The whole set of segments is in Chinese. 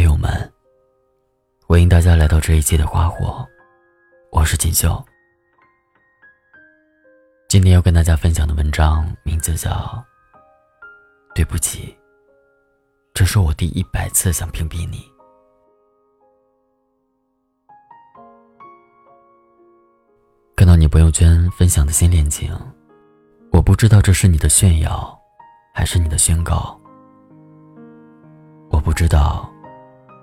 听友们，欢迎大家来到这一期的花火，我是锦绣。今天要跟大家分享的文章名字叫《对不起》，这是我第一百次想屏蔽你。看到你朋友圈分享的新恋情，我不知道这是你的炫耀，还是你的宣告。我不知道，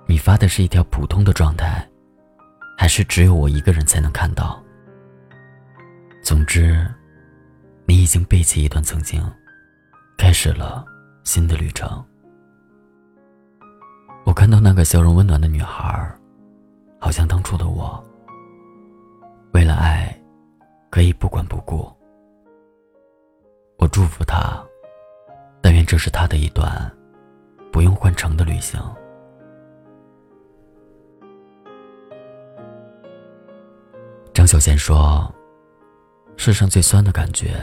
你发的是一条普通的状态，还是只有我一个人才能看到。总之，你已经背弃一段曾经，开始了新的旅程。我看到那个笑容温暖的女孩，好像当初的我，为了爱。可以不管不顾，我祝福她。但愿这是她的一段不用换乘的旅行。张小娴说：“世上最酸的感觉，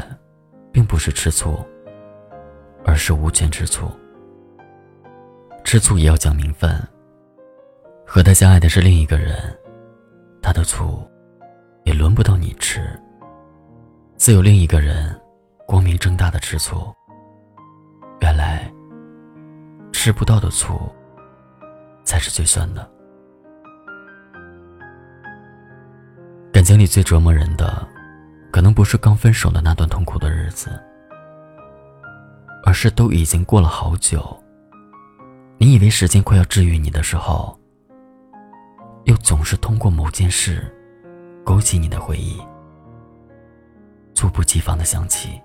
并不是吃醋，而是无权吃醋。吃醋也要讲名分。和他相爱的是另一个人，他的醋也轮不到你吃。”自有另一个人，光明正大的吃醋。原来，吃不到的醋，才是最酸的。情里最折磨人的，可能不是刚分手的那段痛苦的日子，而是都已经过了好久，你以为时间快要治愈你的时候，又总是通过某件事，勾起你的回忆。猝不及防的想起，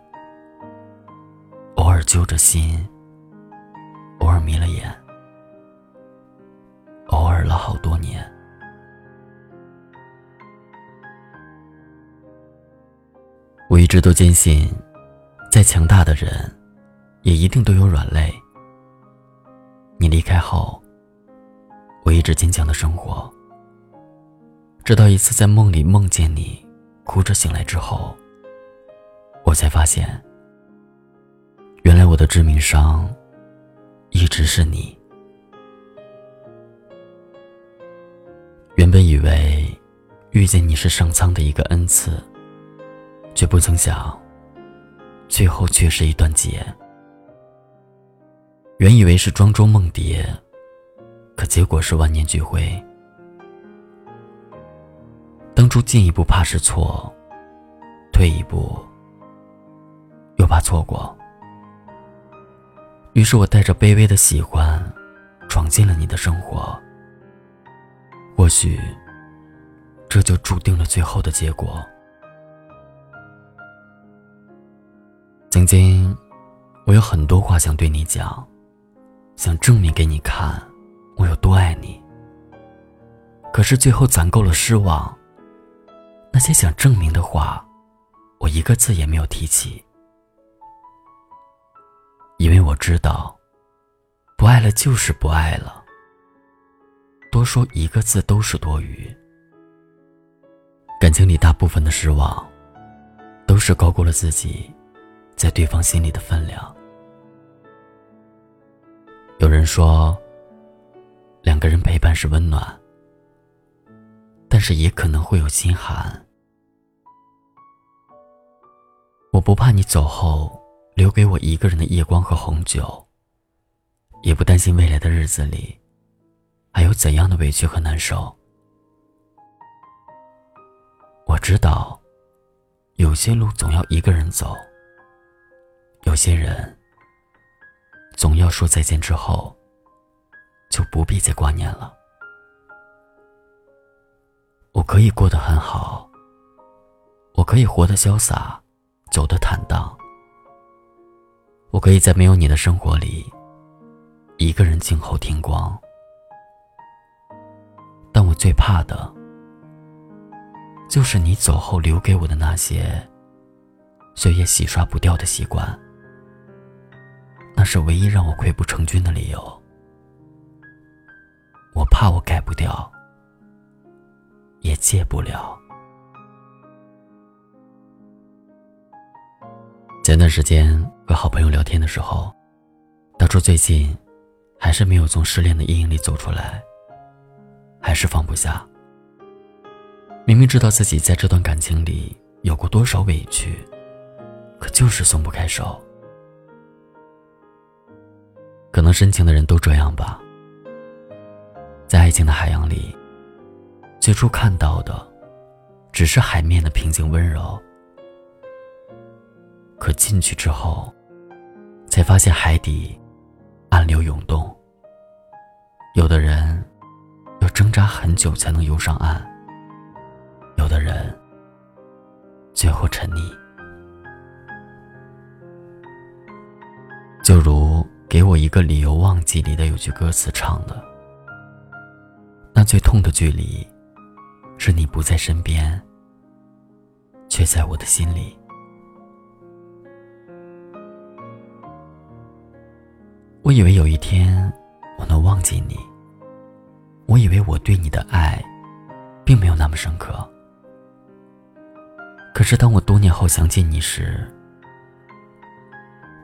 偶尔揪着心，偶尔迷了眼，偶尔了好多年。我一直都坚信，再强大的人，也一定都有软肋。你离开后，我一直坚强的生活，直到一次在梦里梦见你，哭着醒来之后。我才发现，原来我的致命伤，一直是你。原本以为遇见你是上苍的一个恩赐，却不曾想，最后却是一段劫。原以为是庄周梦蝶，可结果是万念俱灰。当初进一步怕是错，退一步。又怕错过，于是我带着卑微的喜欢，闯进了你的生活。或许，这就注定了最后的结果。曾经，我有很多话想对你讲，想证明给你看，我有多爱你。可是最后攒够了失望，那些想证明的话，我一个字也没有提起。因为我知道，不爱了就是不爱了，多说一个字都是多余。感情里大部分的失望，都是高估了自己在对方心里的分量。有人说，两个人陪伴是温暖，但是也可能会有心寒。我不怕你走后。留给我一个人的夜光和红酒，也不担心未来的日子里还有怎样的委屈和难受。我知道，有些路总要一个人走，有些人总要说再见之后就不必再挂念了。我可以过得很好，我可以活得潇洒，走得坦荡。我可以在没有你的生活里，一个人静候天光。但我最怕的，就是你走后留给我的那些，却也洗刷不掉的习惯。那是唯一让我溃不成军的理由。我怕我改不掉，也戒不了。前段时间和好朋友聊天的时候，他说最近还是没有从失恋的阴影里走出来，还是放不下。明明知道自己在这段感情里有过多少委屈，可就是松不开手。可能深情的人都这样吧，在爱情的海洋里，最初看到的只是海面的平静温柔，可进去之后，才发现海底暗流涌动。有的人要挣扎很久才能游上岸，有的人最后沉溺，就如。给我一个理由忘记里的有句歌词唱的：“那最痛的距离，是你不在身边，却在我的心里。”我以为有一天我能忘记你，我以为我对你的爱并没有那么深刻。可是当我多年后想起你时，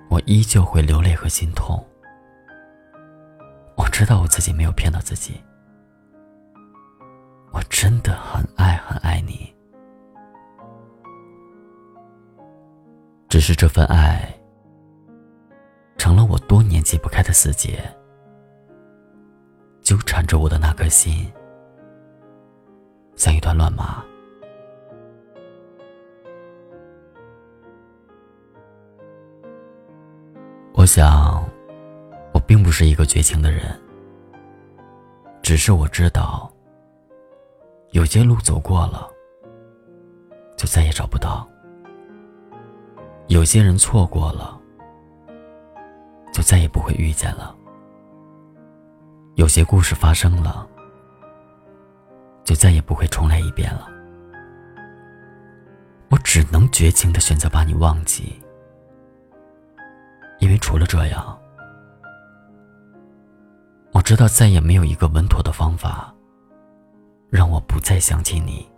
我依旧会流泪和心痛。我知道我自己没有骗到自己，我真的很爱很爱你，只是这份爱成了我多年解不开的死结，纠缠着我的那颗心，像一团乱麻。我想，我并不是一个绝情的人，只是我知道，有些路走过了，就再也找不到；有些人错过了，就再也不会遇见了；有些故事发生了，就再也不会重来一遍了。我只能绝情的选择把你忘记。因为除了这样，我知道再也没有一个稳妥的方法，让我不再想起你。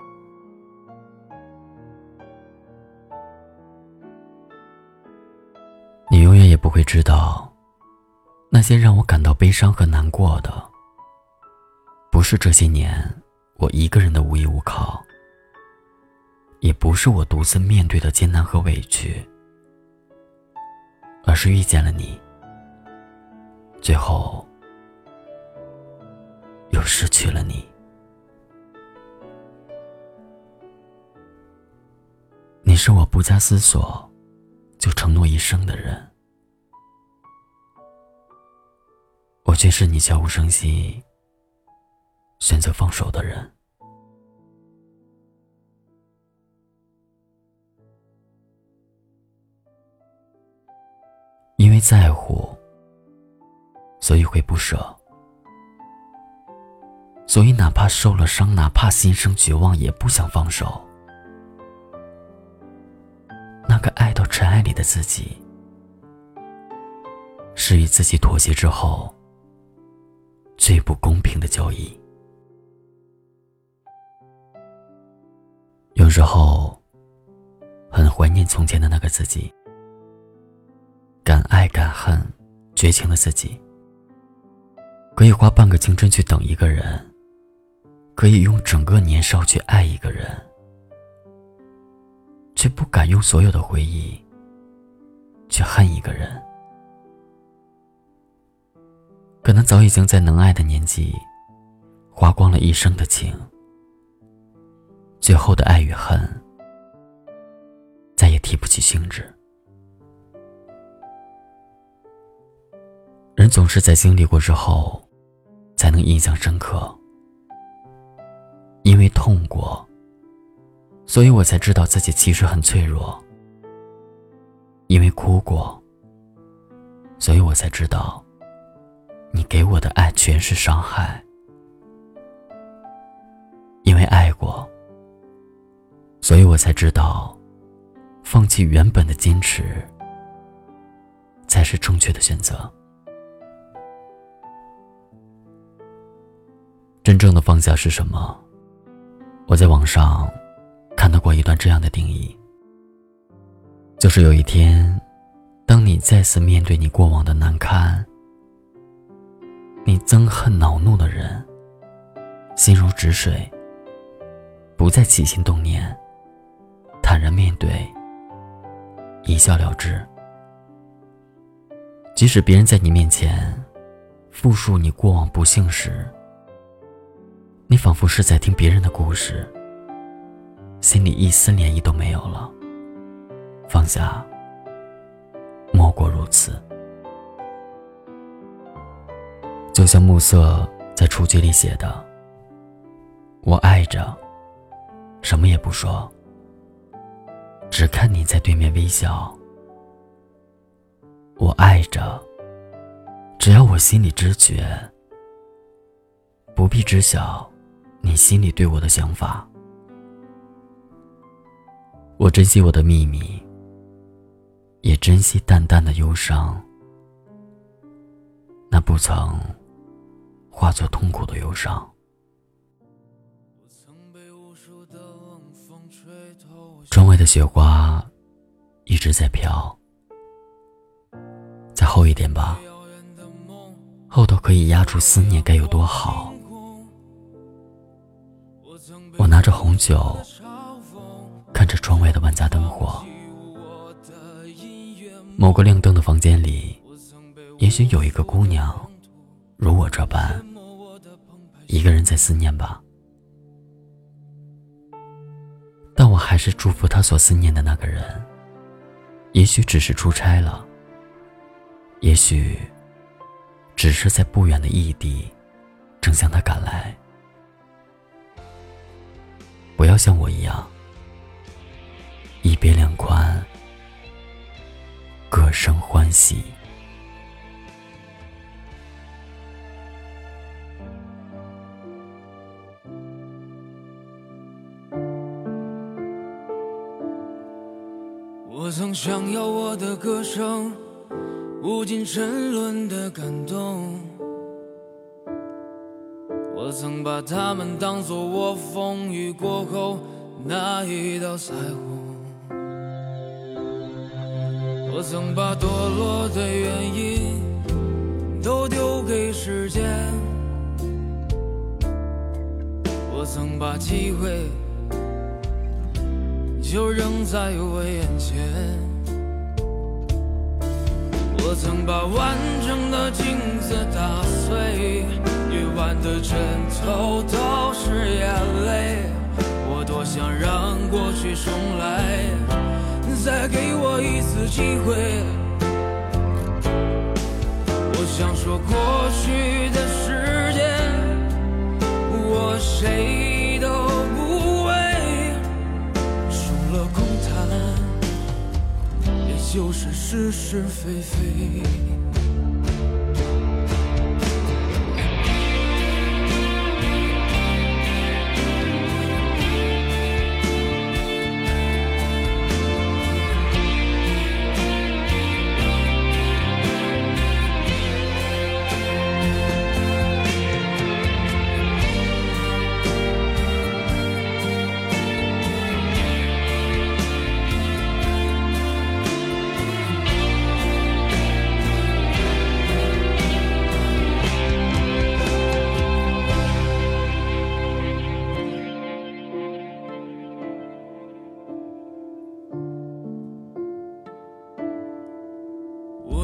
你永远也不会知道，那些让我感到悲伤和难过的，不是这些年我一个人的无依无靠，也不是我独自面对的艰难和委屈。而是遇见了你，最后又失去了你。你是我不加思索就承诺一生的人，我却是你悄无声息选择放手的人。为在乎，所以会不舍，所以哪怕受了伤，哪怕心生绝望，也不想放手。那个爱到尘埃里的自己，是与自己妥协之后最不公平的交易。有时候，很怀念从前的那个自己。敢爱敢恨，绝情的自己，可以花半个青春去等一个人，可以用整个年少去爱一个人，却不敢用所有的回忆去恨一个人。可能早已经在能爱的年纪，花光了一生的情，最后的爱与恨，再也提不起兴致。人总是在经历过之后，才能印象深刻。因为痛过，所以我才知道自己其实很脆弱。因为哭过，所以我才知道，你给我的爱全是伤害。因为爱过，所以我才知道，放弃原本的坚持，才是正确的选择。真正的放下是什么？我在网上看到过一段这样的定义：，就是有一天，当你再次面对你过往的难堪，你憎恨恼怒的人，心如止水，不再起心动念，坦然面对，一笑了之。即使别人在你面前复述你过往不幸时，你仿佛是在听别人的故事，心里一丝涟漪都没有了。放下，莫过如此。就像暮色在雏菊里写的：“我爱着，什么也不说，只看你在对面微笑。我爱着，只要我心里知觉，不必知晓你心里对我的想法。我珍惜我的秘密，也珍惜淡淡的忧伤，那不曾。”化作痛苦的忧伤。窗外的雪花一直在飘，再厚一点吧，厚到可以压住思念，该有多好！拿着红酒，看着窗外的万家灯火。某个亮灯的房间里，也许有一个姑娘，如我这般。一个人在思念吧，但我还是祝福他所思念的那个人。也许只是出差了，也许只是在不远的异地，正向他赶来。不要像我一样，一别两宽，各生欢喜。我曾想要我的歌声无尽沉沦的感动，我曾把他们当作我风雨过后那一道彩虹，我曾把堕落的原因都丢给时间，我曾把机会。就扔在我眼前。我曾把完整的镜子打碎，夜晚的枕头都是眼泪。我多想让过去重来，再给我一次机会。我想说过去的时间，我谁都不为，除了空谈，也？就是是是非非。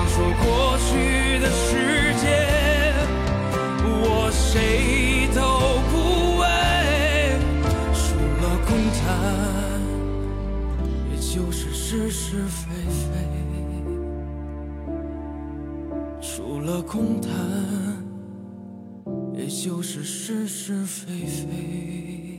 想说过去的世界，我谁都不为，除了空谈，也就是是是非非。除了空谈，也就是是是非非。